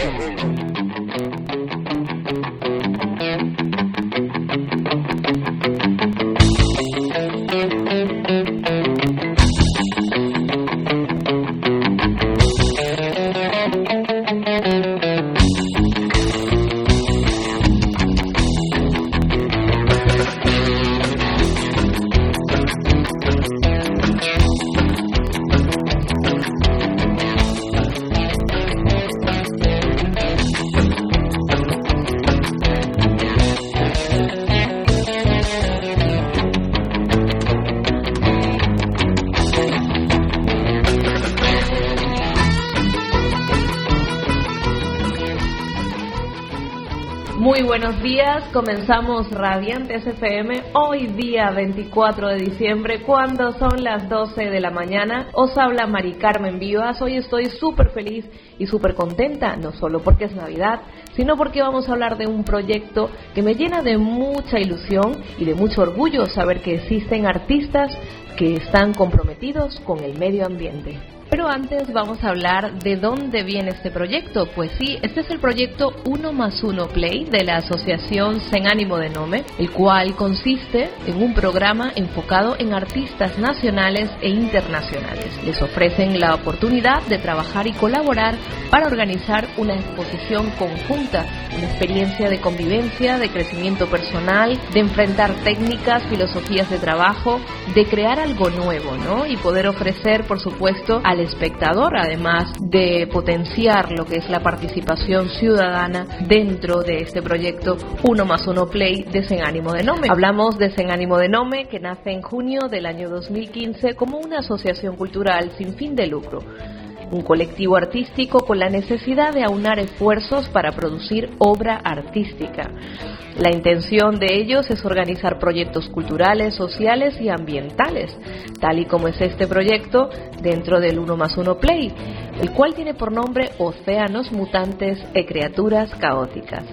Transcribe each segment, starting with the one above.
Thank you. Comenzamos Radiantes FM hoy día 24 de diciembre cuando son las 12 de la mañana. Os habla Mari Carmen Vivas. Hoy estoy súper feliz y súper contenta, no solo porque es Navidad, sino porque vamos a hablar de un proyecto que me llena de mucha ilusión y de mucho orgullo saber que existen artistas que están comprometidos con el medio ambiente. Pero antes vamos a hablar de dónde viene este proyecto. Pues sí, este es el proyecto 1 más 1 Play de la Asociación Sen Ánimo de Nome, el cual consiste en un programa enfocado en artistas nacionales e internacionales. Les ofrecen la oportunidad de trabajar y colaborar para organizar una exposición conjunta, una experiencia de convivencia, de crecimiento personal, de enfrentar técnicas, filosofías de trabajo, de crear algo nuevo, ¿no? Y poder ofrecer, por supuesto, al espectador, además de potenciar lo que es la participación ciudadana dentro de este proyecto Uno más Uno Play de Sen Ánimo de Nome. Hablamos de Sen Ánimo de Nome, que nace en junio del año 2015 como una asociación cultural sin fin de lucro un colectivo artístico con la necesidad de aunar esfuerzos para producir obra artística. La intención de ellos es organizar proyectos culturales, sociales y ambientales, tal y como es este proyecto dentro del 1 más 1 Play, el cual tiene por nombre Océanos Mutantes e Criaturas Caóticas.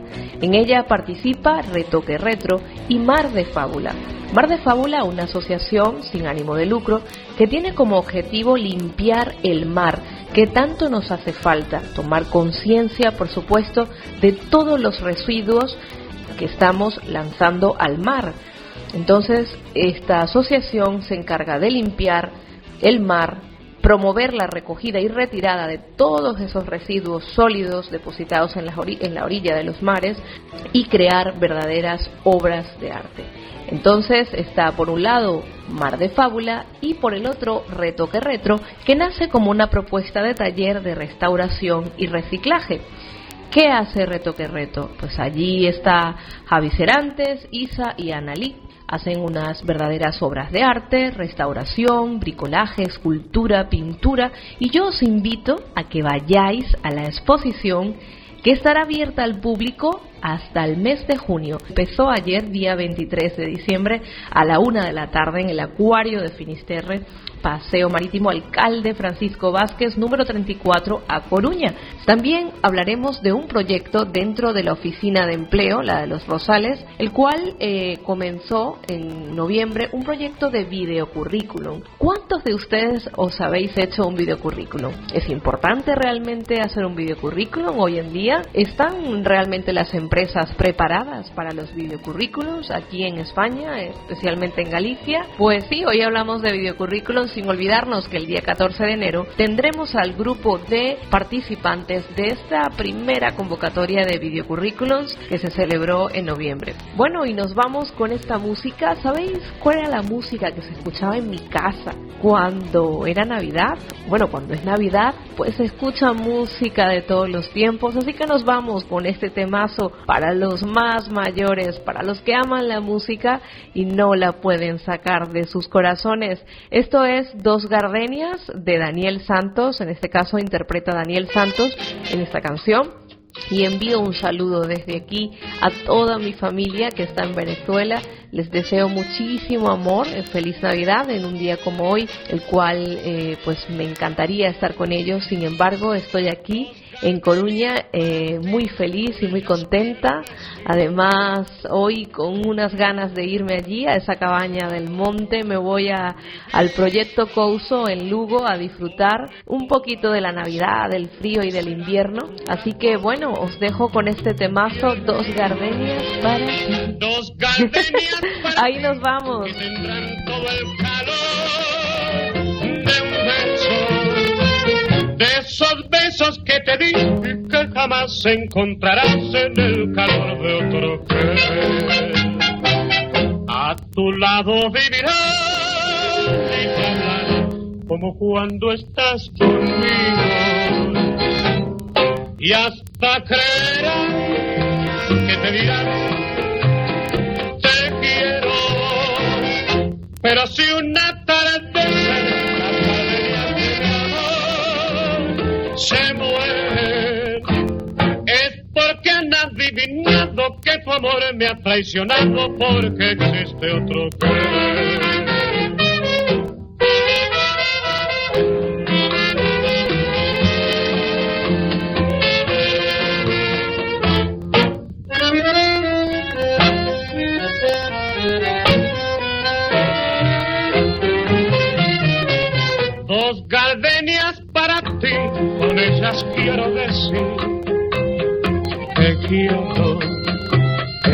En ella participa Retoque Retro y Mar de Fábula. Mar de Fábula, una asociación sin ánimo de lucro que tiene como objetivo limpiar el mar que tanto nos hace falta, tomar conciencia, por supuesto, de todos los residuos que estamos lanzando al mar. Entonces, esta asociación se encarga de limpiar el mar, promover la recogida y retirada de todos esos residuos sólidos depositados en la, en la orilla de los mares y crear verdaderas obras de arte. Entonces está por un lado Mar de Fábula y por el otro Retoque Retro, que nace como una propuesta de taller de restauración y reciclaje. ¿Qué hace Retoque Reto? Pues allí está Javi Cerantes, Isa y Analí. Hacen unas verdaderas obras de arte, restauración, bricolaje, escultura, pintura y yo os invito a que vayáis a la exposición que estará abierta al público hasta el mes de junio. Empezó ayer, día 23 de diciembre, a la una de la tarde en el Acuario de Finisterre Paseo Marítimo Alcalde Francisco Vázquez, número 34, a Coruña. También hablaremos de un proyecto dentro de la Oficina de Empleo, la de los Rosales, el cual eh, comenzó en noviembre un proyecto de videocurrículum. ¿Cuántos de ustedes os habéis hecho un videocurrículum? ¿Es importante realmente hacer un videocurrículum hoy en día? ¿Están realmente las empresas preparadas para los videocurrículums aquí en España, especialmente en Galicia? Pues sí, hoy hablamos de videocurrículum sin olvidarnos que el día 14 de enero tendremos al grupo de participantes de esta primera convocatoria de videocurrículums que se celebró en noviembre. Bueno, y nos vamos con esta música. ¿Sabéis cuál era la música que se escuchaba en mi casa cuando era Navidad? Bueno, cuando es Navidad, pues se escucha música de todos los tiempos, así que nos vamos con este temazo para los más mayores, para los que aman la música y no la pueden sacar de sus corazones. Esto es Dos Gardenias de Daniel Santos, en este caso interpreta Daniel Santos en esta canción. Y envío un saludo desde aquí a toda mi familia que está en Venezuela. Les deseo muchísimo amor, feliz Navidad en un día como hoy, el cual eh, pues me encantaría estar con ellos. Sin embargo, estoy aquí en Coruña, eh, muy feliz y muy contenta. Además, hoy con unas ganas de irme allí, a esa cabaña del monte, me voy a, al proyecto Couso en Lugo a disfrutar un poquito de la Navidad, del frío y del invierno. Así que bueno, os dejo con este temazo, dos gardenias para Dos gardenias para Ahí nos vamos. tendrán todo el calor de un beso, de esos besos que te di que jamás encontrarás en el calor de otro que a tu lado vivirás y como cuando estás conmigo y hasta creerás que te dirán te quiero. Pero si una tarde tu amor me ha traicionado porque existe otro que. Gardenias para ti, con ellas quiero decir te quiero,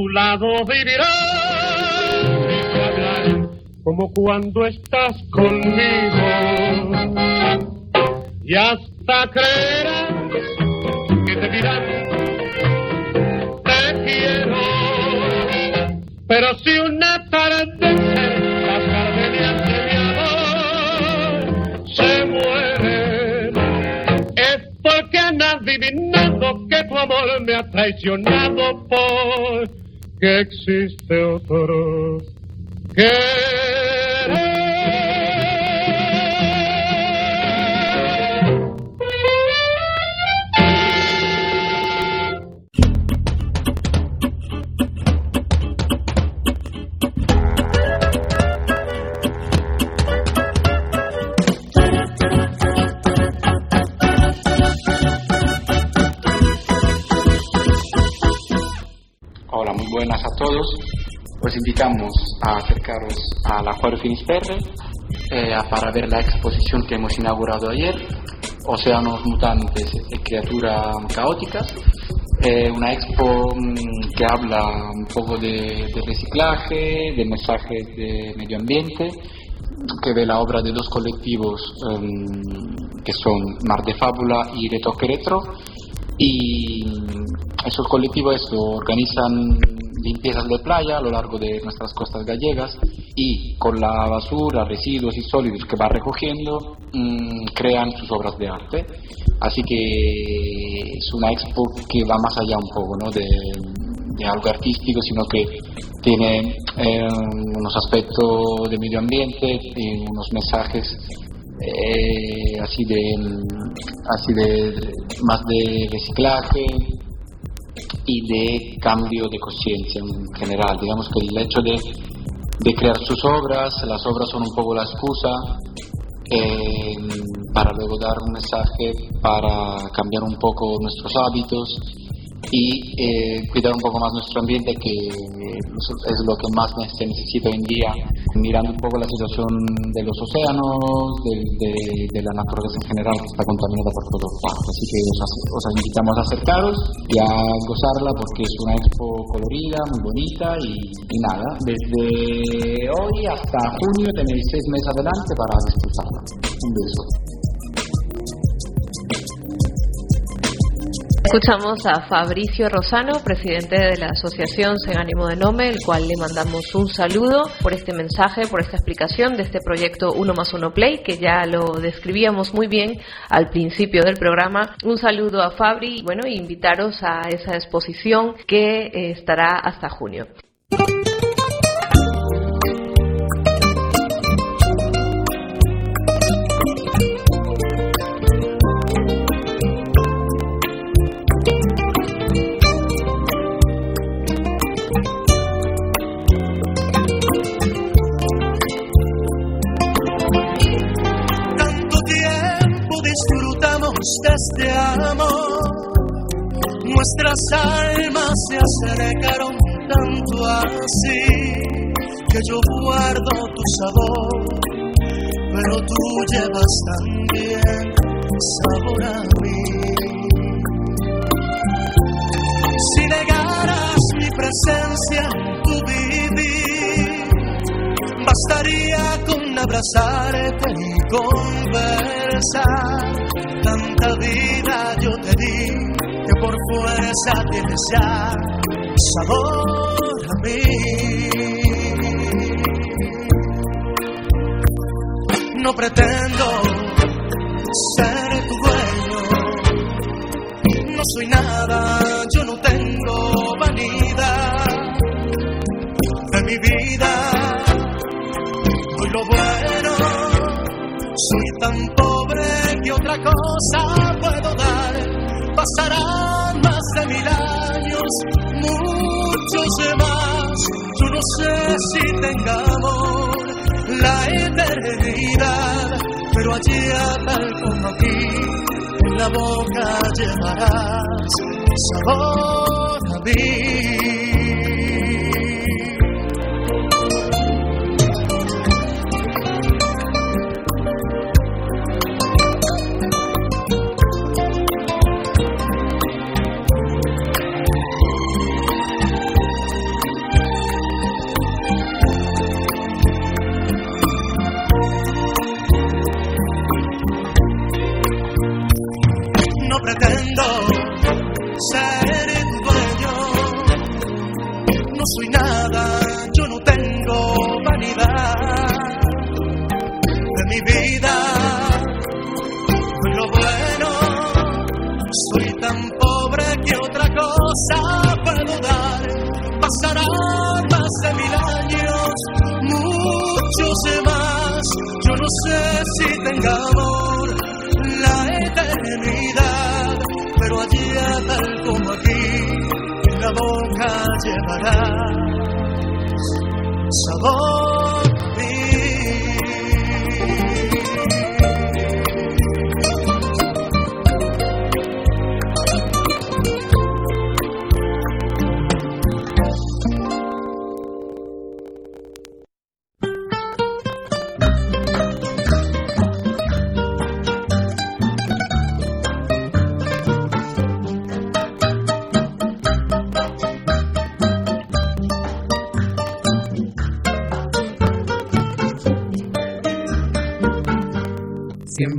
tu lado vivirás. Como cuando estás conmigo. Y hasta creerás que te dirán te quiero. Pero si una tarde las gardenias de mi amor se mueren, es porque han adivinado que tu amor me ha traicionado porque existe otro que invitamos a acercaros al Acuario Finisterre eh, para ver la exposición que hemos inaugurado ayer, Océanos Mutantes y Criaturas Caóticas. Eh, una expo mm, que habla un poco de, de reciclaje, de mensajes de medio ambiente, que ve la obra de dos colectivos em, que son Mar de Fábula y Retoque Retro. Y esos colectivos esto, organizan limpiezas de playa a lo largo de nuestras costas gallegas y con la basura, residuos y sólidos que va recogiendo mm, crean sus obras de arte. Así que es una expo que va más allá un poco ¿no? de, algo artístico, sino que tiene eh, unos aspectos de medio ambiente y unos mensajes eh, así de así de- más de reciclaje y de cambio de conciencia en general. Digamos que el hecho de, de crear sus obras las obras son un poco la excusa eh, para luego dar un mensaje para cambiar un poco nuestros hábitos y eh, cuidar un poco más nuestro ambiente que es lo que más se necesita hoy en día mirando un poco la situación de los océanos de la naturaleza en general que está contaminada por todas partes así que os, os invitamos a acercaros y a gozarla porque es una expo colorida muy bonita y, y nada desde hoy hasta junio tenéis seis meses adelante para disfrutarla. Un beso Escuchamos a Fabricio Rosano, presidente de la Asociación Sin Ánimo de Nome, el cual le mandamos un saludo por este mensaje, por esta explicación de este proyecto 1 más 1 Play, que ya lo describíamos muy bien al principio del programa. Un saludo a Fabri bueno, invitaros a esa exposición que eh, estará hasta junio. Este amor. Nuestras almas se acercaron tanto así que yo guardo tu sabor, pero tú llevas también sabor a mí. Si negaras mi presencia en tu vivir, bastaría con abrazarte y conversar tanta vida yo te di que por fuerza tienes ya sabor a mí. No pretendo ser tu dueño, no soy nada, yo no tengo vanidad de mi vida. Hoy lo bueno, soy tan otra cosa puedo dar. Pasarán más de mil años, muchos más. Yo no sé si tengamos la eternidad, pero allí tal como aquí, en la boca llevarás sabor a mí. pretendo ser tu dueño. No soy nada, yo no tengo vanidad de mi vida. Lo bueno, soy tan pobre que otra cosa puedo dar. Pasarán más de mil años, muchos más. Yo no sé si tengamos llevarás sabor.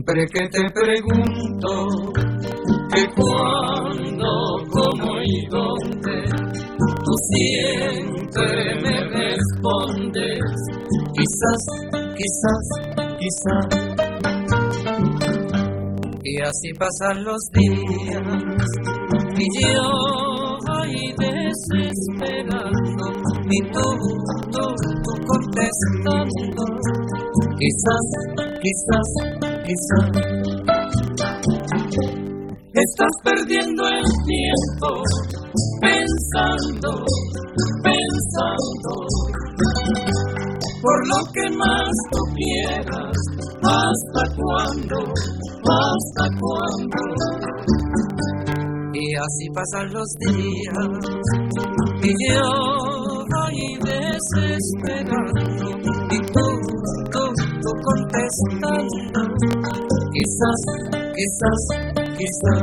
Siempre que te pregunto que cuándo, cómo y dónde, tú siempre me respondes, quizás, quizás, quizás. Y así pasan los días y yo ahí desesperando y tú, tú, tú contestando, quizás, quizás Estás perdiendo el tiempo pensando, pensando, por lo que más tú quieras, hasta cuándo, hasta cuándo. Y así pasan los días y yo ahí desesperando y tú, tú, tú contestando quizás, quizás, quizás.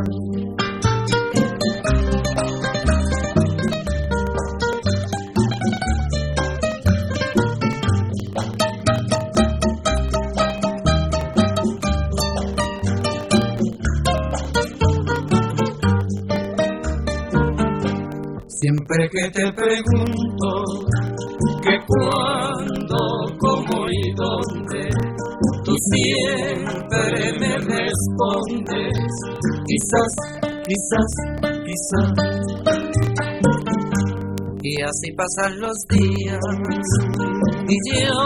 Siempre que te pregunto siempre me respondes, quizás, quizás, quizás. Y así pasan los días. Y yo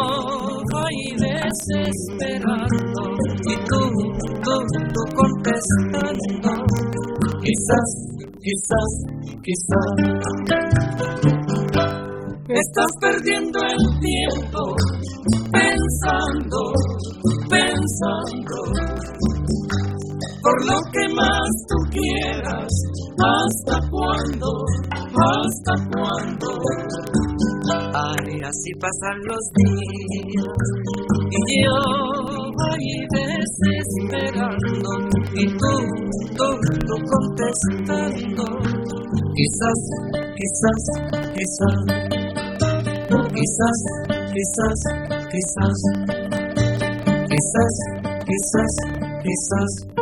voy desesperando. Y tú, tú, tú contestando, quizás, quizás, quizás. Estás perdiendo el tiempo lo que más tú quieras, hasta cuándo, hasta cuándo. Ay, así pasan los días y yo voy desesperando y tú, tú, tú contestando. Quizás, quizás, quizás. Quizás, quizás, quizás, quizás, quizás, quizás.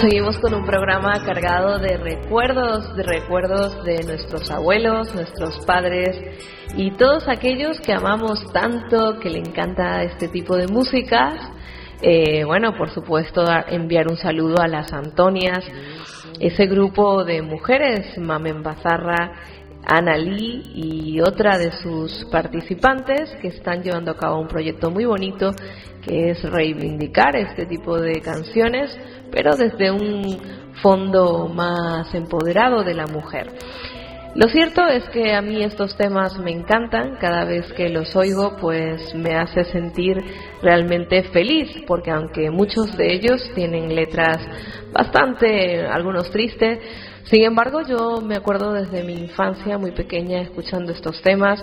Seguimos con un programa cargado de recuerdos, de recuerdos de nuestros abuelos, nuestros padres y todos aquellos que amamos tanto, que le encanta este tipo de músicas. Eh, bueno, por supuesto, enviar un saludo a las Antonias, ese grupo de mujeres, Mamen Bazarra, Ana Lee y otra de sus participantes que están llevando a cabo un proyecto muy bonito que es reivindicar este tipo de canciones pero desde un fondo más empoderado de la mujer. Lo cierto es que a mí estos temas me encantan, cada vez que los oigo pues me hace sentir realmente feliz, porque aunque muchos de ellos tienen letras bastante, algunos tristes, sin embargo yo me acuerdo desde mi infancia muy pequeña escuchando estos temas,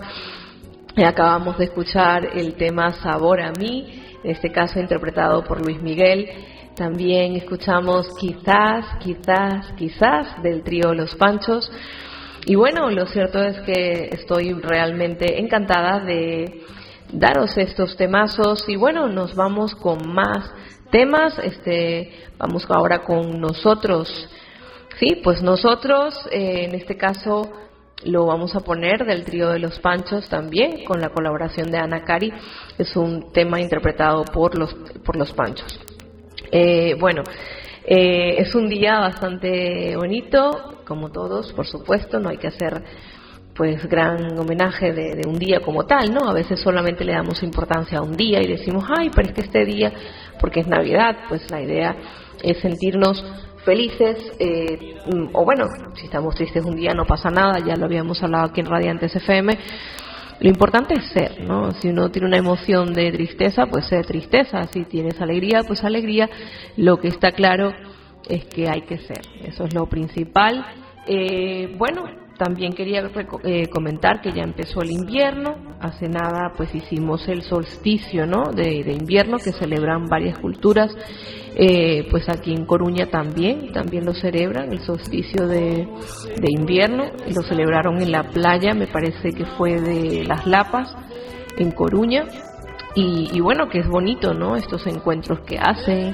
acabamos de escuchar el tema Sabor a mí, en este caso interpretado por Luis Miguel, también escuchamos quizás, quizás, quizás del trío Los Panchos. Y bueno, lo cierto es que estoy realmente encantada de daros estos temazos y bueno, nos vamos con más temas. Este, vamos ahora con nosotros. Sí, pues nosotros, eh, en este caso, lo vamos a poner del trío de los Panchos también, con la colaboración de Ana Cari. Es un tema interpretado por los, por los Panchos. Eh, bueno, eh, es un día bastante bonito, como todos, por supuesto, no hay que hacer pues gran homenaje de, un día como tal, ¿no? A veces solamente le damos importancia a un día y decimos, ay, pero es que este día, porque es Navidad, pues la idea es sentirnos felices, eh, o bueno, si estamos tristes un día no pasa nada, ya lo habíamos hablado aquí en Radiantes FM, lo importante es ser, ¿no? Si uno tiene una emoción de tristeza, pues ser tristeza. Si tienes alegría, pues alegría. Lo que está claro es que hay que ser. Eso es lo principal. Eh, bueno, también quería eh, comentar que ya empezó el invierno. Hace nada, pues hicimos el solsticio, ¿no? De, de invierno que celebran varias culturas. Eh, pues aquí en Coruña también, también lo celebran, el solsticio de, de invierno, lo celebraron en la playa, me parece que fue de Las Lapas, en Coruña, y, bueno, que es bonito, ¿no? Estos encuentros que hacen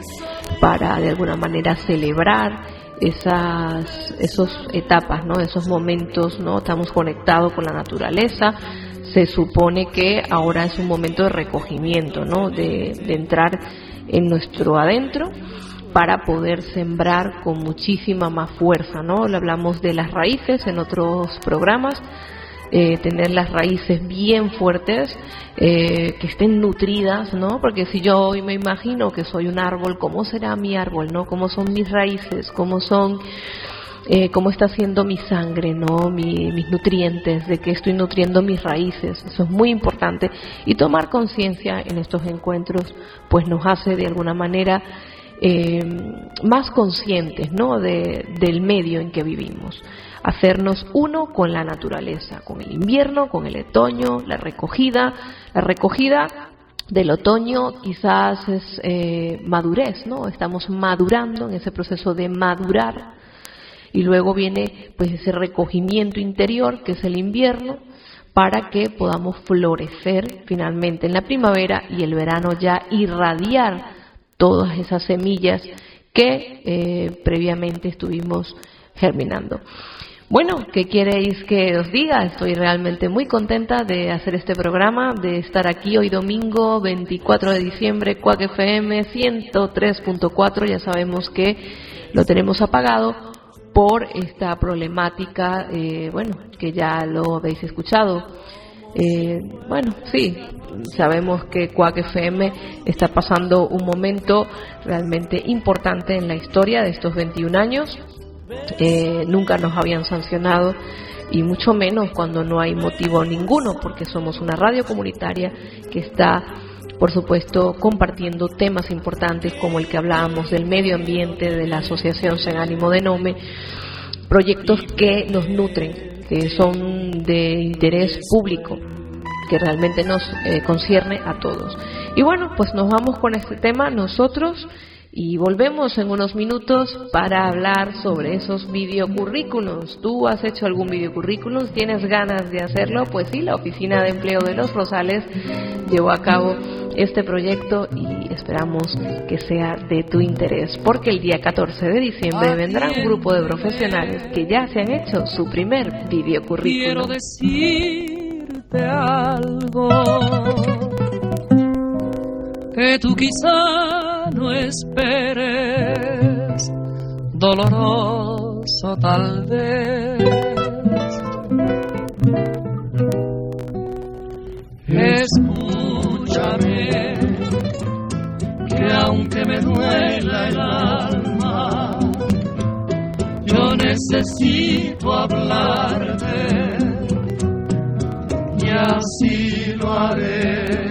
para de alguna manera celebrar esas esos etapas, ¿no? Esos momentos, ¿no? Estamos conectados con la naturaleza. Se supone que ahora es un momento de recogimiento, ¿no? De, de entrar en nuestro adentro para poder sembrar con muchísima más fuerza, ¿no? Le hablamos de las raíces en otros programas, eh, tener las raíces bien fuertes, eh, que estén nutridas, ¿no? Porque si yo hoy me imagino que soy un árbol, ¿cómo será mi árbol, no? ¿Cómo son mis raíces? ¿Cómo son eh, cómo está haciendo mi sangre, ¿no? mis nutrientes, de que estoy nutriendo mis raíces. Eso es muy importante. Y tomar conciencia en estos encuentros, pues nos hace de alguna manera eh, más conscientes, ¿no? De, del medio en que vivimos. Hacernos uno con la naturaleza, con el invierno, con el otoño, la recogida. La recogida del otoño quizás es eh, madurez, ¿no? Estamos madurando en ese proceso de madurar y luego viene pues ese recogimiento interior que es el invierno para que podamos florecer finalmente en la primavera y el verano ya irradiar todas esas semillas que eh, previamente estuvimos germinando. Bueno, ¿qué queréis que os diga? Estoy realmente muy contenta de hacer este programa, de estar aquí hoy domingo 24 de diciembre, Cuac FM 103.4. Ya sabemos que lo tenemos apagado por esta problemática, eh, bueno, que ya lo habéis escuchado. Eh, bueno, sí, sabemos que Cuac FM está pasando un momento realmente importante en la historia de estos 21 años eh, nunca nos habían sancionado y mucho menos cuando no hay motivo ninguno, porque somos una radio comunitaria que está, por supuesto, compartiendo temas importantes como el que hablábamos del medio ambiente, de la Asociación Sin Ánimo de Nome, proyectos que nos nutren, que son de interés público, que realmente nos eh, concierne a todos. Y bueno, pues nos vamos con este tema nosotros y volvemos en unos minutos para hablar sobre esos videocurrículos. ¿Tú has hecho algún videocurrículum? ¿Tienes ganas de hacerlo? Pues sí, la Oficina de Empleo de Los Rosales llevó a cabo este proyecto y esperamos que sea de tu interés, porque el día 14 de diciembre vendrá un grupo de profesionales que ya se han hecho su primer videocurrículum. Quiero decirte algo que tú quizá no esperes, doloroso tal vez. Escúchame, que aunque me duela el alma, yo necesito hablarte y así lo haré.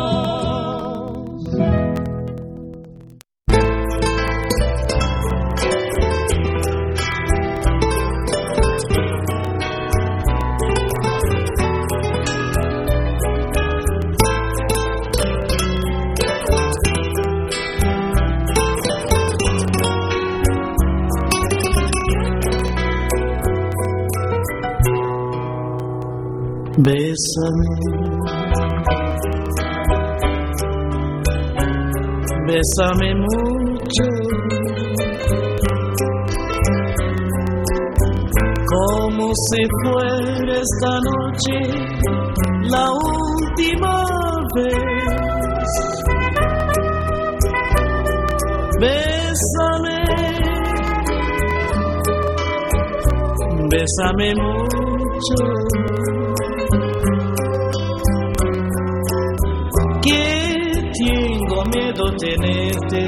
Bésame, bésame mucho, como si fuera esta noche la última vez. Bésame, bésame mucho. Tenerte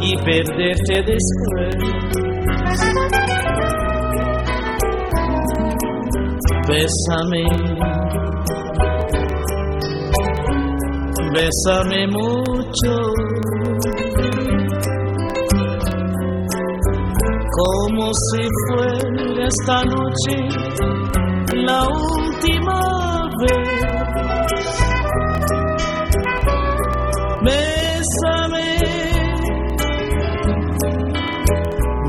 y perderte después. Bésame, bésame mucho, como si fuera esta noche la última vez.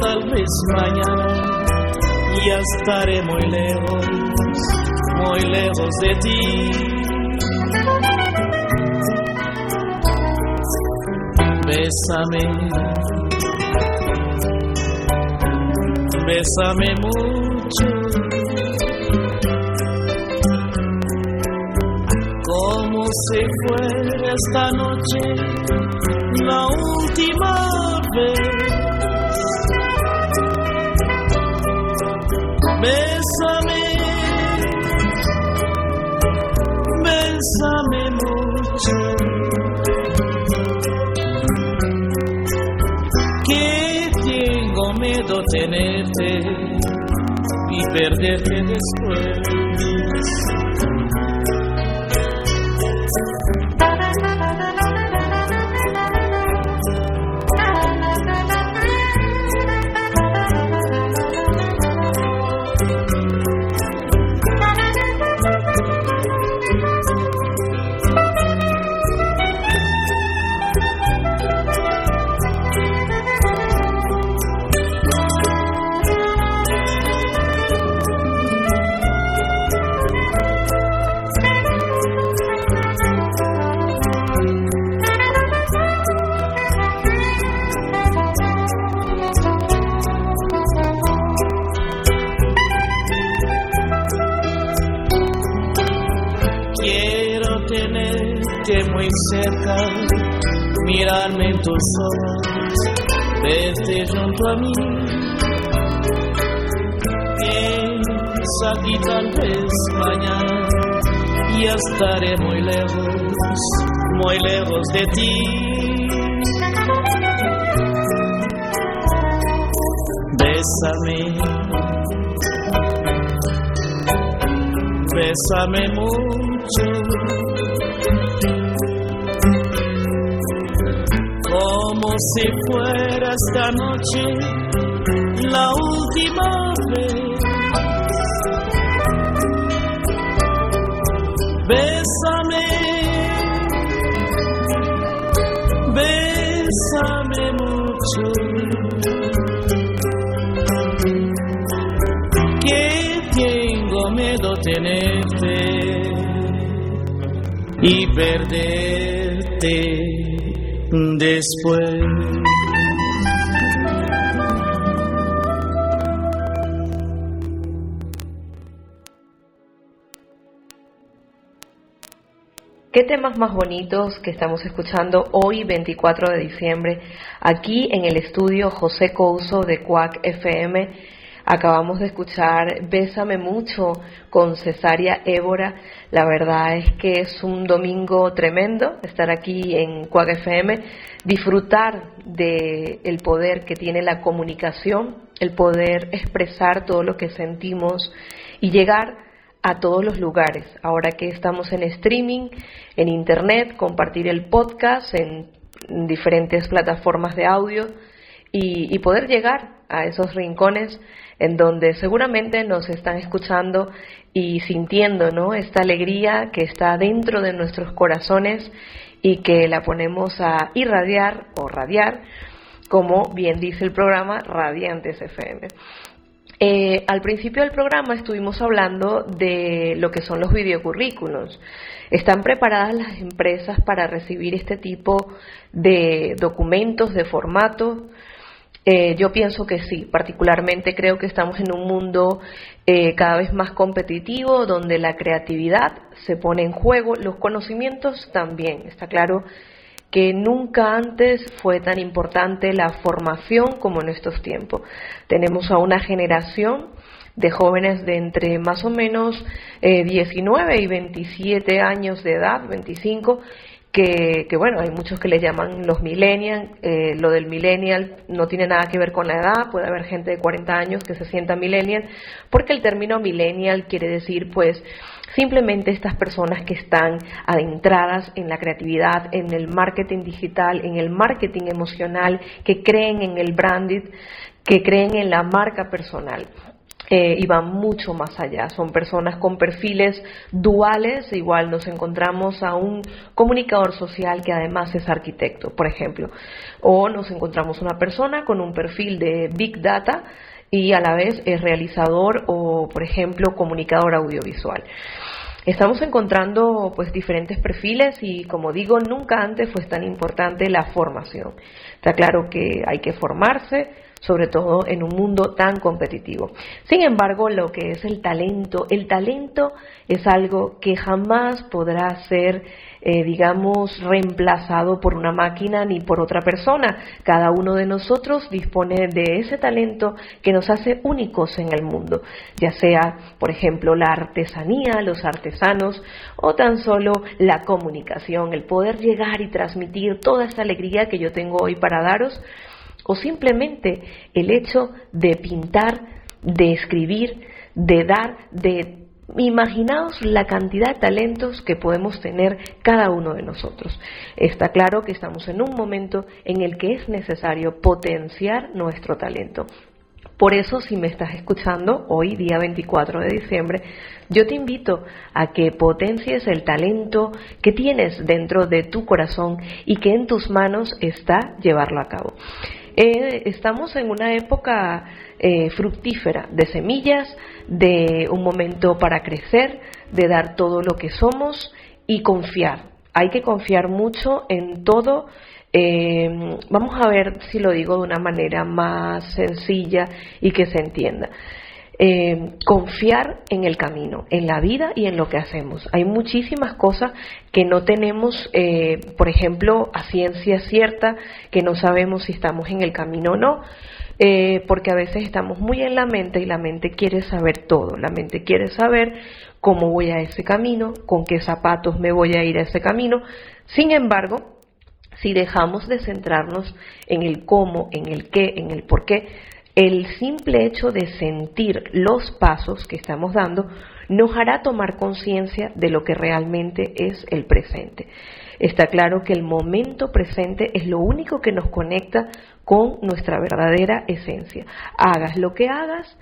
Tal vez mañana ya estaré muy lejos, muy lejos de ti. Bésame, bésame mucho, como si fuera esta noche la última vez. Tenerte y perderte después. Mirarme en tus ojos, verte junto a mí. Piensa que tal vez mañana ya estaré muy lejos, muy lejos de ti. Bésame, bésame mucho si fuera esta noche la última vez. Bésame, bésame mucho. Que tengo miedo tenerte y perderte después. ¿Qué temas más bonitos que estamos escuchando hoy 24 de diciembre aquí en el estudio José Couso de Cuac FM? Acabamos de escuchar Bésame mucho con Cesaria Évora. La verdad es que es un domingo tremendo estar aquí en Cuac FM, disfrutar del el poder que tiene la comunicación, el poder expresar todo lo que sentimos y llegar a todos los lugares. Ahora que estamos en streaming, en internet, compartir el podcast en diferentes plataformas de audio y, y poder llegar a esos rincones en donde seguramente nos están escuchando y sintiendo esta alegría que está dentro de nuestros corazones y que la ponemos a irradiar o radiar, como bien dice el programa Radiantes FM. Eh, al principio del programa estuvimos hablando de lo que son los videocurrículos. ¿Están preparadas las empresas para recibir este tipo de documentos, de formato? Eh, yo pienso que sí, particularmente creo que estamos en un mundo eh, cada vez más competitivo, donde la creatividad se pone en juego, los conocimientos también. Está claro que nunca antes fue tan importante la formación como en estos tiempos. Tenemos a una generación de jóvenes de entre más o menos 19 eh, y 27 años de edad, 25, que, bueno, hay muchos que le llaman los millennials, eh, lo del millennial no tiene nada que ver con la edad, puede haber gente de 40 años que se sienta millennial, porque el término millennial quiere decir pues simplemente estas personas que están adentradas en la creatividad, en el marketing digital, en el marketing emocional, que creen en el branding, que creen en la marca personal. Eh, y van mucho más allá. Son personas con perfiles duales, igual nos encontramos a un comunicador social que además es arquitecto, por ejemplo, o nos encontramos una persona con un perfil de Big Data y a la vez es realizador o, por ejemplo, comunicador audiovisual. Estamos encontrando pues diferentes perfiles y como digo, nunca antes fue tan importante la formación. Está claro que hay que formarse, sobre todo en un mundo tan competitivo. Sin embargo, lo que es el talento, el talento es algo que jamás podrá ser, eh, digamos, reemplazado por una máquina ni por otra persona. Cada uno de nosotros dispone de ese talento que nos hace únicos en el mundo, ya sea, por ejemplo, la artesanía, los artesanos o tan solo la comunicación, el poder llegar y transmitir toda esta alegría que yo tengo hoy para daros o simplemente el hecho de pintar, de escribir, de dar, de Imaginaos la cantidad de talentos que podemos tener cada uno de nosotros. Está claro que estamos en un momento en el que es necesario potenciar nuestro talento. Por eso, si me estás escuchando hoy, día 24 de diciembre, yo te invito a que potencies el talento que tienes dentro de tu corazón y que en tus manos está llevarlo a cabo. Eh, estamos en una época eh, fructífera de semillas, de un momento para crecer, de dar todo lo que somos y confiar. Hay que confiar mucho en todo. Eh, vamos a ver si lo digo de una manera más sencilla y que se entienda. Eh, confiar en el camino, en la vida y en lo que hacemos. Hay muchísimas cosas que no tenemos, eh, por ejemplo, a ciencia cierta, que no sabemos si estamos en el camino o no. Eh, porque a veces estamos muy en la mente y la mente quiere saber todo, la mente quiere saber cómo voy a ese camino, con qué zapatos me voy a ir a ese camino. Sin embargo, si dejamos de centrarnos en el cómo, en el qué, en el por qué, el simple hecho de sentir los pasos que estamos dando nos hará tomar conciencia de lo que realmente es el presente. Está claro que el momento presente es lo único que nos conecta con nuestra verdadera esencia. Hagas lo que hagas,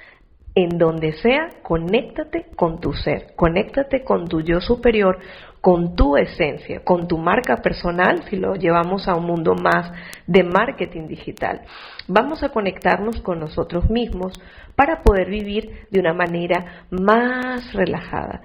en donde sea, conéctate con tu ser, conéctate con tu yo superior, con tu esencia, con tu marca personal, si lo llevamos a un mundo más de marketing digital. Vamos a conectarnos con nosotros mismos para poder vivir de una manera más relajada.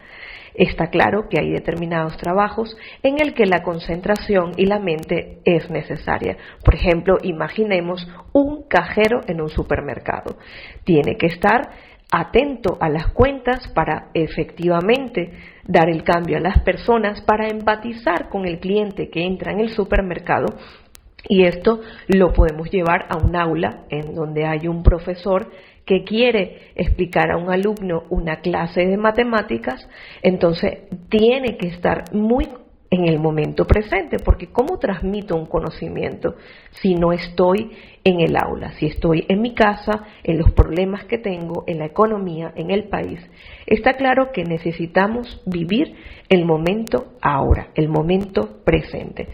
Está claro que hay determinados trabajos en el que la concentración y la mente es necesaria. Por ejemplo, imaginemos un cajero en un supermercado. Tiene que estar atento a las cuentas para efectivamente dar el cambio a las personas, para empatizar con el cliente que entra en el supermercado. Y esto lo podemos llevar a un aula en donde hay un profesor que quiere explicar a un alumno una clase de matemáticas, entonces tiene que estar muy en el momento presente, porque ¿cómo transmito un conocimiento si no estoy en el aula, si estoy en mi casa, en los problemas que tengo, en la economía, en el país? Está claro que necesitamos vivir el momento ahora, el momento presente.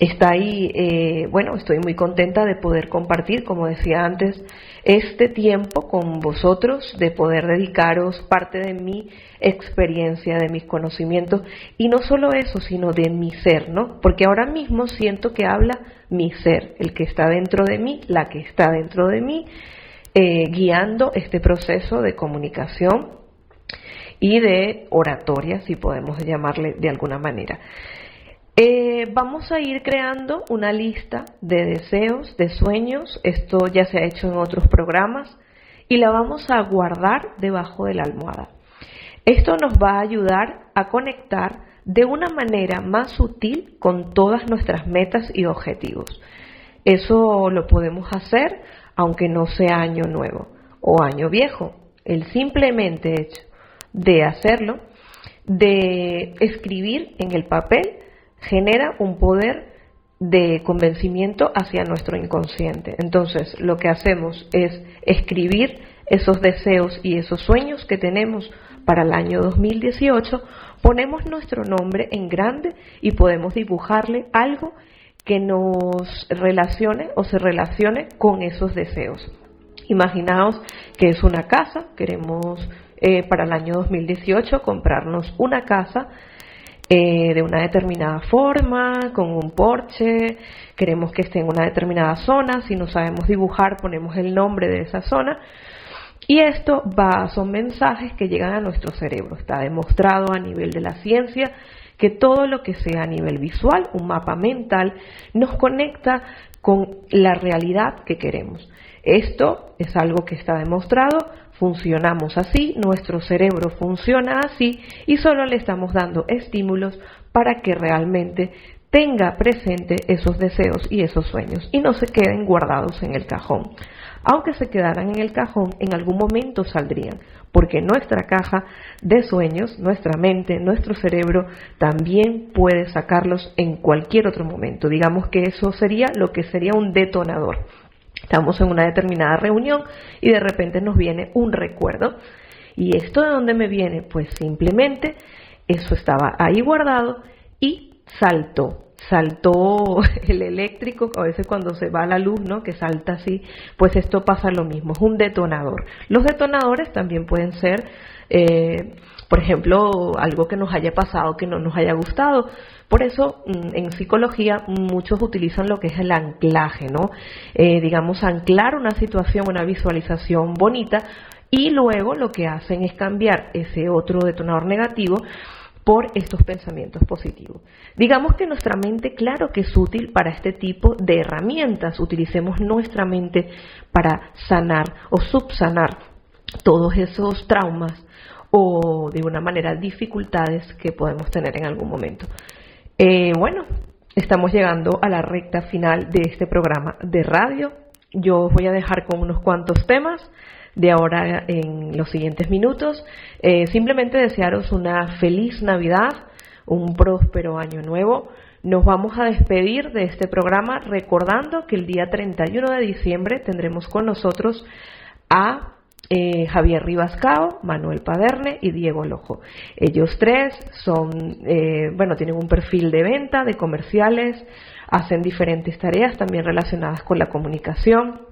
Está ahí, eh, bueno, estoy muy contenta de poder compartir, como decía antes, este tiempo con vosotros, de poder dedicaros parte de mi experiencia, de mis conocimientos, y no solo eso, sino de mi ser, ¿no? Porque ahora mismo siento que habla mi ser, el que está dentro de mí, la que está dentro de mí, eh, guiando este proceso de comunicación y de oratoria, si podemos llamarle de alguna manera. Eh, vamos a ir creando una lista de deseos, de sueños, esto ya se ha hecho en otros programas, y la vamos a guardar debajo de la almohada. Esto nos va a ayudar a conectar de una manera más sutil con todas nuestras metas y objetivos. Eso lo podemos hacer aunque no sea año nuevo o año viejo. El simplemente hecho de hacerlo, de escribir en el papel, genera un poder de convencimiento hacia nuestro inconsciente. Entonces, lo que hacemos es escribir esos deseos y esos sueños que tenemos para el año 2018, ponemos nuestro nombre en grande y podemos dibujarle algo que nos relacione o se relacione con esos deseos. Imaginaos que es una casa, queremos eh, para el año 2018 comprarnos una casa eh, de una determinada forma, con un porche, queremos que esté en una determinada zona, si no sabemos dibujar ponemos el nombre de esa zona. Y esto va, son mensajes que llegan a nuestro cerebro. Está demostrado a nivel de la ciencia que todo lo que sea a nivel visual, un mapa mental, nos conecta con la realidad que queremos. Esto es algo que está demostrado funcionamos así, nuestro cerebro funciona así y solo le estamos dando estímulos para que realmente tenga presente esos deseos y esos sueños y no se queden guardados en el cajón. Aunque se quedaran en el cajón, en algún momento saldrían, porque nuestra caja de sueños, nuestra mente, nuestro cerebro también puede sacarlos en cualquier otro momento. Digamos que eso sería lo que sería un detonador. Estamos en una determinada reunión y de repente nos viene un recuerdo. ¿Y esto de dónde me viene? Pues simplemente eso estaba ahí guardado y saltó. Saltó el eléctrico, a veces cuando se va la luz, ¿no? Que salta así, pues esto pasa lo mismo, es un detonador. Los detonadores también pueden ser, eh, por ejemplo, algo que nos haya pasado, que no nos haya gustado. Por eso mm, en psicología muchos utilizan lo que es el anclaje, ¿no? Eh, digamos, anclar una situación, una visualización bonita y luego lo que hacen es cambiar ese otro detonador negativo por estos pensamientos positivos. Digamos que nuestra mente, claro que es útil para este tipo de herramientas. Utilicemos nuestra mente para sanar o subsanar todos esos traumas o de una manera dificultades que podemos tener en algún momento. Eh, bueno, estamos llegando a la recta final de este programa de radio. Yo os voy a dejar con unos cuantos temas de ahora en los siguientes minutos. Eh, simplemente desearos una feliz Navidad, un próspero año nuevo. Nos vamos a despedir de este programa recordando que el día 31 de diciembre tendremos con nosotros a eh, Javier Ribascao, Manuel Paderne y Diego Lojo. Ellos tres son, eh, bueno, tienen un perfil de venta, de comerciales, hacen diferentes tareas también relacionadas con la comunicación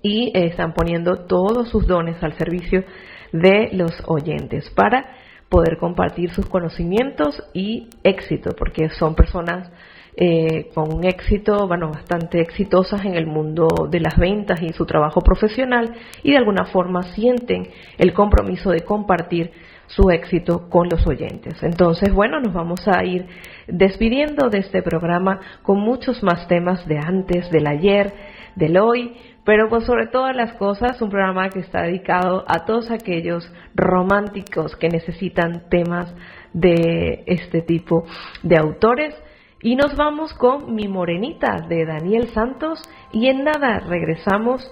y eh, están poniendo todos sus dones al servicio de los oyentes para poder compartir sus conocimientos y éxito, porque son personas eh, con un éxito, bueno, bastante exitosas en el mundo de las ventas y su trabajo profesional y de alguna forma sienten el compromiso de compartir su éxito con los oyentes. Entonces, bueno, nos vamos a ir despidiendo de este programa con muchos más temas de antes, del ayer, del hoy, pero pues sobre todas las cosas, un programa que está dedicado a todos aquellos románticos que necesitan temas de este tipo de autores y nos vamos con Mi Morenita de Daniel Santos y en nada regresamos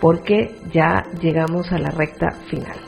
porque ya llegamos a la recta final.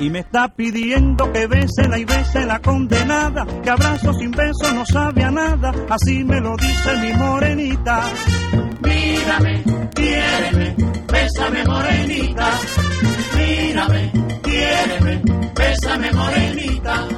y me está pidiendo que la y bese la condenada, que abrazo sin beso no sabe a nada, así me lo dice mi morenita. Mírame, quiéreme, bésame morenita, mírame, quiéreme, bésame morenita.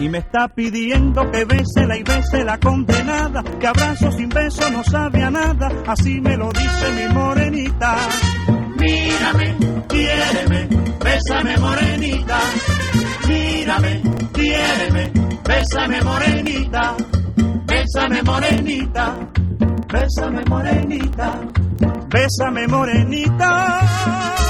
y me está pidiendo que la y bese la condenada, que abrazo sin beso no sabe a nada, así me lo dice mi morenita. Mírame, quiéreme, bésame morenita, mírame, quiéreme, bésame morenita, bésame morenita, bésame morenita, bésame morenita.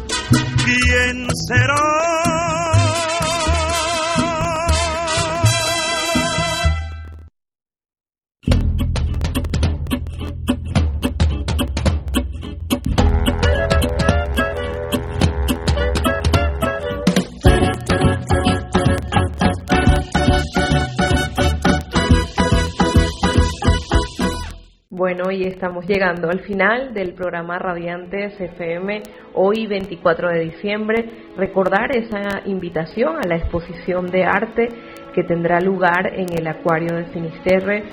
¿Quién será? Bueno, y estamos llegando al final del programa Radiantes FM, hoy 24 de diciembre. Recordar esa invitación a la exposición de arte que tendrá lugar en el Acuario de Finisterre,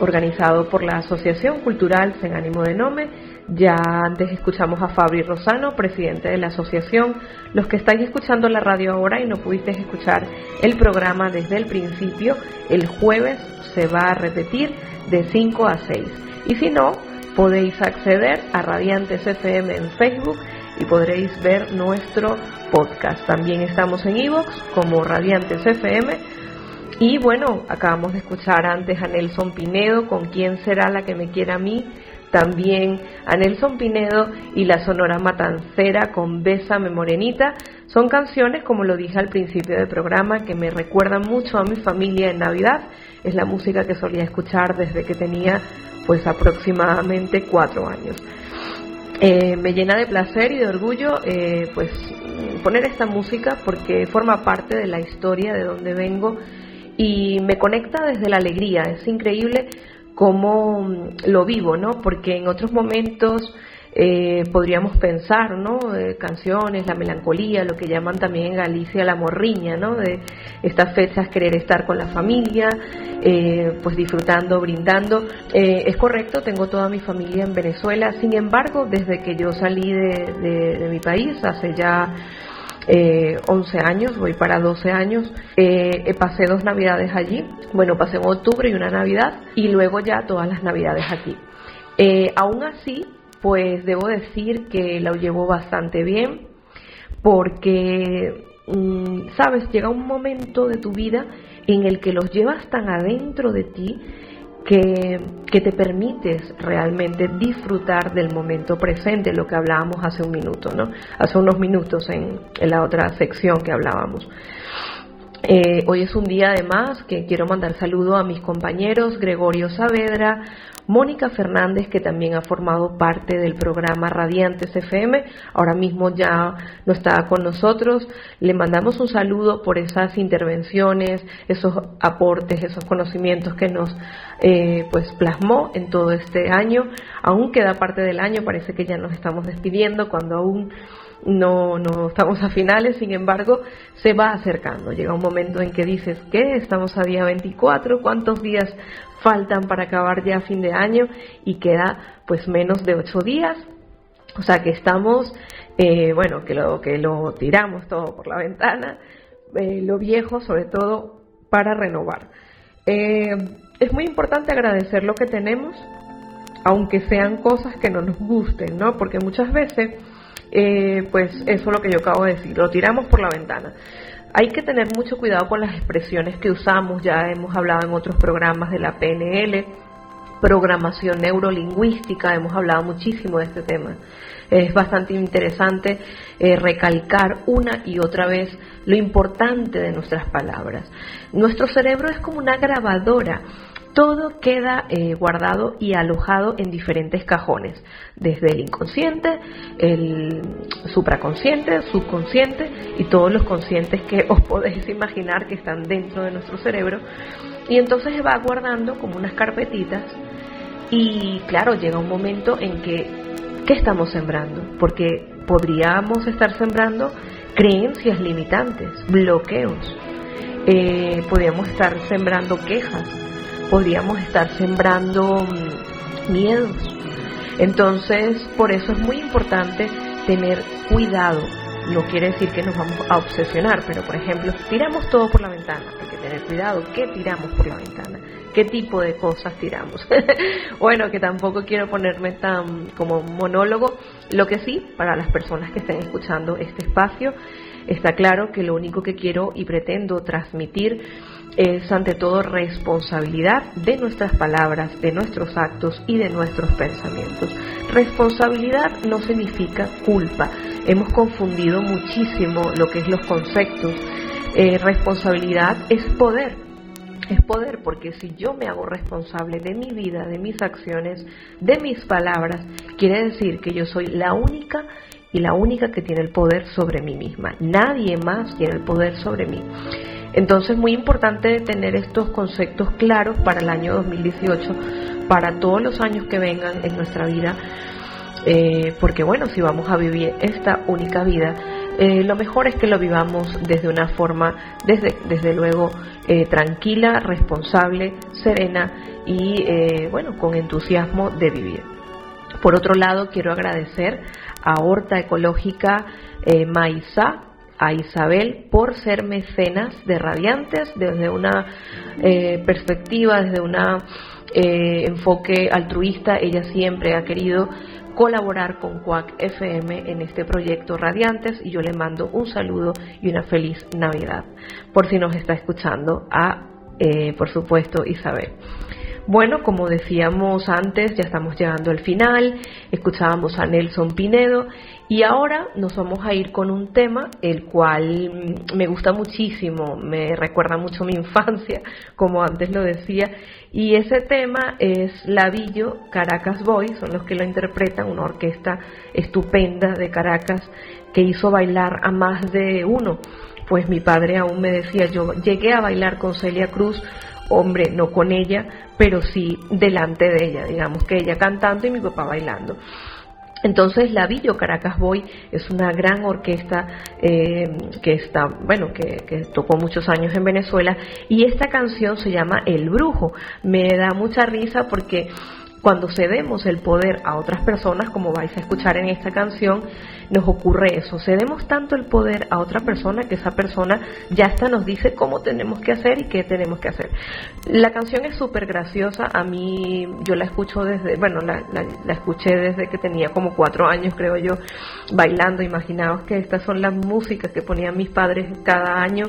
organizado por la Asociación Cultural Sin Ánimo de Nome. Ya antes escuchamos a Fabri Rosano, presidente de la asociación. Los que estáis escuchando la radio ahora y no pudisteis escuchar el programa desde el principio, el jueves se va a repetir de 5 a 6. Y si no, podéis acceder a Radiantes FM en Facebook y podréis ver nuestro podcast. También estamos en Evox como Radiantes FM. Y bueno, acabamos de escuchar antes a Nelson Pinedo con quién será la que me quiera a mí. También a Nelson Pinedo y la Sonora Matancera con Bésame Morenita. Son canciones, como lo dije al principio del programa, que me recuerdan mucho a mi familia en Navidad. Es la música que solía escuchar desde que tenía pues aproximadamente cuatro años. Eh, me llena de placer y de orgullo eh, pues poner esta música porque forma parte de la historia de donde vengo y me conecta desde la alegría. Es increíble cómo lo vivo, ¿no? Porque en otros momentos eh, podríamos pensar, ¿no? canciones, la melancolía, lo que llaman también en Galicia la morriña, ¿no? De estas fechas querer estar con la familia, eh, pues disfrutando, brindando. Eh, es correcto, tengo toda mi familia en Venezuela, sin embargo, desde que yo salí de, mi país, hace ya 11 años, voy para 12 años. pasé dos navidades allí. Bueno, pasé en octubre y una navidad y luego ya todas las navidades aquí. aún así, pues debo decir que la llevo bastante bien porque, mm, sabes, llega un momento de tu vida en el que los llevas tan adentro de ti que, te permites realmente disfrutar del momento presente, lo que hablábamos hace un minuto, ¿no? Hace unos minutos en, la otra sección que hablábamos. Eh, hoy es un día además que quiero mandar saludo a mis compañeros Gregorio Saavedra, Mónica Fernández, que también ha formado parte del programa Radiantes FM, ahora mismo ya no está con nosotros. Le mandamos un saludo por esas intervenciones, esos aportes, esos conocimientos que nos eh, pues plasmó en todo este año. Aún queda parte del año, parece que ya nos estamos despidiendo cuando aún no, no estamos a finales, sin embargo, se va acercando. Llega un momento en que dices, ¿qué? Estamos a día 24, ¿cuántos días faltan para acabar ya fin de año? Y queda pues menos de ocho días. O sea que estamos, eh, bueno, que lo, que lo tiramos todo por la ventana, eh, lo viejo sobre todo para renovar. Eh, es muy importante agradecer lo que tenemos, aunque sean cosas que no nos gusten, ¿no? Porque muchas veces eh, pues eso es lo que yo acabo de decir, lo tiramos por la ventana. Hay que tener mucho cuidado con las expresiones que usamos, ya hemos hablado en otros programas de la PNL, programación neurolingüística, hemos hablado muchísimo de este tema. Es bastante interesante eh, recalcar una y otra vez lo importante de nuestras palabras. Nuestro cerebro es como una grabadora todo queda eh, guardado y alojado en diferentes cajones, desde el inconsciente, el supraconsciente, subconsciente y todos los conscientes que os podéis imaginar que están dentro de nuestro cerebro. Y entonces se va guardando como unas carpetitas y claro, llega un momento en que, ¿qué estamos sembrando? Porque podríamos estar sembrando creencias limitantes, bloqueos, eh, podríamos estar sembrando quejas, podríamos estar sembrando mm, miedos. Entonces, por eso es muy importante tener cuidado. No quiere decir que nos vamos a obsesionar, pero por ejemplo, tiramos todo por la ventana. Hay que tener cuidado. ¿Qué tiramos por la ventana? ¿Qué tipo de cosas tiramos? bueno, que tampoco quiero ponerme tan como monólogo. Lo que sí, para las personas que estén escuchando este espacio, está claro que lo único que quiero y pretendo transmitir es ante todo responsabilidad de nuestras palabras, de nuestros actos y de nuestros pensamientos. Responsabilidad no significa culpa. Hemos confundido muchísimo lo que es los conceptos. Eh, responsabilidad es poder. Es poder porque si yo me hago responsable de mi vida, de mis acciones, de mis palabras, quiere decir que yo soy la única y la única que tiene el poder sobre mí misma. Nadie más tiene el poder sobre mí. Entonces, muy importante tener estos conceptos claros para el año 2018, para todos los años que vengan en nuestra vida, eh, porque bueno, si vamos a vivir esta única vida, eh, lo mejor es que lo vivamos desde una forma, desde, desde luego, eh, tranquila, responsable, serena y, bueno, con entusiasmo de vivir. Por otro lado, quiero agradecer a Horta Ecológica Maiza, a Isabel por ser mecenas de Radiantes desde una eh, perspectiva, desde un eh, enfoque altruista. Ella siempre ha querido colaborar con CUAC FM en este proyecto Radiantes y yo le mando un saludo y una feliz Navidad por si nos está escuchando a, eh, por supuesto, Isabel. Bueno, como decíamos antes, ya estamos llegando al final, escuchábamos a Nelson Pinedo y ahora nos vamos a ir con un tema el cual me gusta muchísimo, me recuerda mucho mi infancia, como antes lo decía, y ese tema es Lavillo Caracas Boys, son los que lo interpretan, una orquesta estupenda de Caracas que hizo bailar a más de uno. Pues mi padre aún me decía, yo llegué a bailar con Celia Cruz hombre, no con ella, pero sí delante de ella, digamos que ella cantando y mi papá bailando. Entonces la Villo Caracas Boy es una gran orquesta eh, que está, bueno, que, que, tocó muchos años en Venezuela y esta canción se llama El Brujo. Me da mucha risa porque cuando cedemos el poder a otras personas, como vais a escuchar en esta canción, nos ocurre eso. Cedemos tanto el poder a otra persona que esa persona ya hasta nos dice cómo tenemos que hacer y qué tenemos que hacer. La canción es súper graciosa. A mí, yo la escucho desde, bueno, la, escuché desde que tenía como cuatro años, creo yo, bailando. Imaginaos que estas son las músicas que ponían mis padres cada año,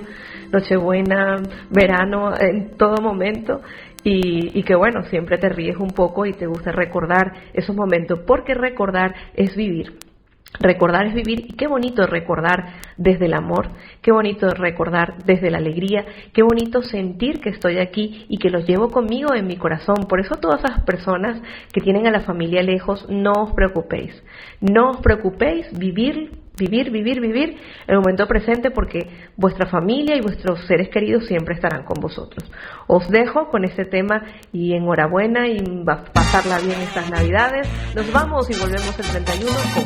Nochebuena, verano, en todo momento y, que bueno, siempre te ríes un poco y te gusta recordar esos momentos, porque recordar es vivir. Recordar es vivir y qué bonito recordar desde el amor, qué bonito recordar desde la alegría, qué bonito sentir que estoy aquí y que los llevo conmigo en mi corazón. Por eso todas esas personas que tienen a la familia lejos, no os preocupéis, no os preocupéis, vivir vivir, vivir, vivir el momento presente porque vuestra familia y vuestros seres queridos siempre estarán con vosotros. Os dejo con este tema y enhorabuena y pasarla bien estas navidades. Nos vamos y volvemos el 31 con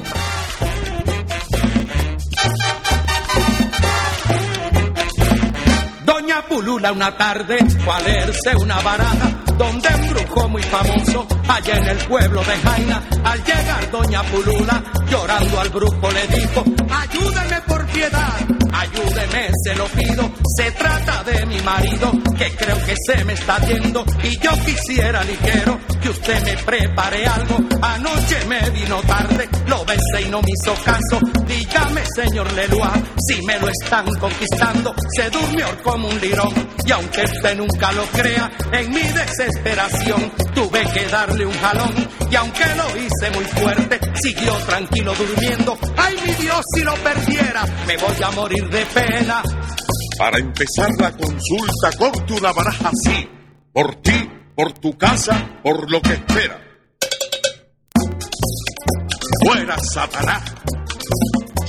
Doña Pulula una tarde fue una baraja donde un brujo muy famoso, allá en el pueblo de Jaina, al llegar doña Pulula, llorando al brujo le dijo, ayúdeme por piedad, ayúdeme, se lo pido, se trata de mi marido, que creo que se me está yendo, y yo quisiera ligero que usted me prepare algo, anoche me vino tarde, lo besé y no me hizo caso, dígame señor Leloa, si me lo están conquistando, se durmió como un lirón, y aunque usted nunca lo crea, en mi deseo desesperación tuve que darle un jalón y aunque lo hice muy fuerte, siguió tranquilo durmiendo. Ay, mi Dios, si lo perdiera, me voy a morir de pena. Para empezar la consulta, corte una baraja así, por ti, por tu casa, por lo que espera. Fuera Satanás,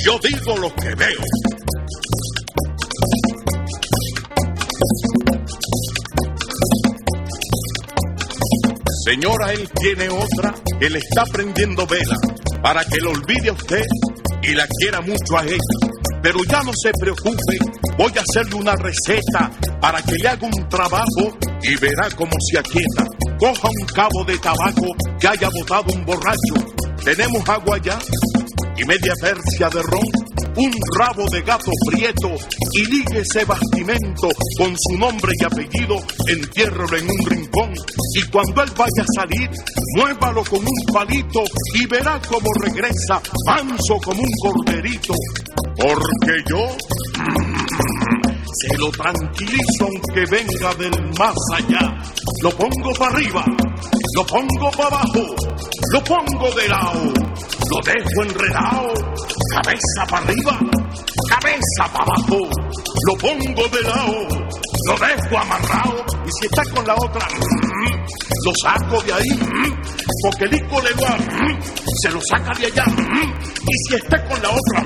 yo digo lo que veo. Señora, él tiene otra que le está prendiendo vela para que lo olvide a usted y la quiera mucho a ella. Pero ya no se preocupe, voy a hacerle una receta para que le haga un trabajo y verá cómo se aquieta. Coja un cabo de tabaco que haya botado un borracho. Tenemos agua ya y media tercia de ron un rabo de gato prieto y ligue ese bastimento con su nombre y apellido, entiérrelo en un rincón. Y cuando él vaya a salir, muévalo con un palito y verá cómo regresa, manso como un corderito, porque yo se lo tranquilizo aunque venga del más allá, lo pongo para arriba, lo pongo para abajo, lo pongo de lado, lo dejo enredado cabeza para arriba, cabeza para abajo, lo pongo de lado, lo dejo amarrado y si está con la otra, mm, lo saco de ahí, mm, porque el hijo le va, mm, se lo saca de allá y si está con la otra,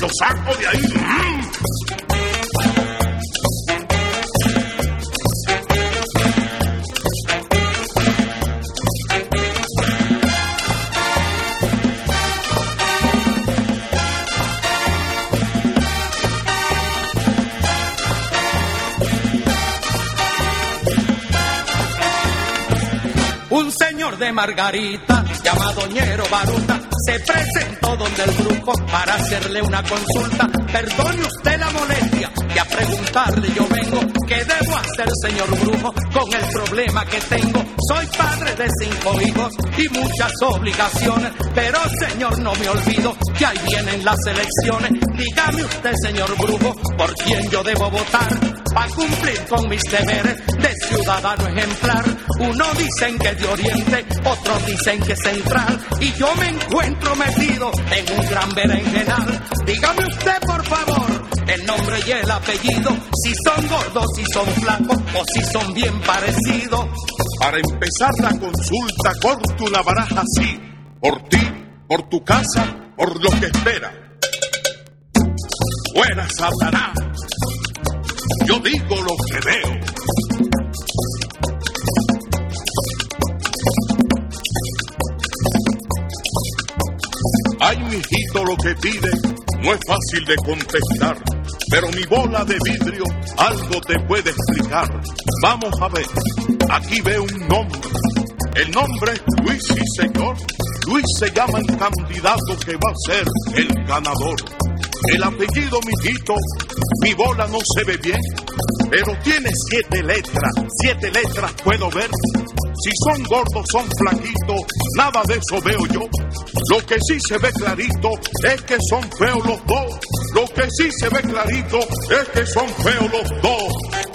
lo saco de ahí. De Margarita, llamado Ñero Baruta, se presentó donde el grupo para hacerle una consulta. Perdone usted la molestia y a preguntarle yo vengo, ¿qué debo hacer, señor brujo, con el problema que tengo? Soy padre de cinco hijos y muchas obligaciones, pero señor no me olvido que ahí vienen las elecciones. Dígame usted, señor brujo, por quién yo debo votar para cumplir con mis deberes de ciudadano ejemplar. Uno dicen que de oriente, otros dicen que central, y yo me encuentro metido en un gran berenjenal. Dígame usted, por favor, el nombre y el apellido, si son gordos, si son flacos o si son bien parecidos. Para empezar la consulta, corto una baraja así, por ti, por tu casa, por lo que espera. Fuera Satanás, yo digo lo que veo. Ay, mijito, lo que pide no es fácil de contestar, pero mi bola de vidrio algo te puede explicar. Vamos a ver, aquí veo un nombre. El nombre es Luis y señor. Luis se llama el candidato que va a ser el ganador. El apellido, mijito, mi bola no se ve bien, pero tiene siete letras, siete letras puedo ver. Si son gordos, son flaquitos, nada de eso veo yo. Lo que sí se ve clarito es que son feos los dos. Lo que sí se ve clarito es que son feos los dos.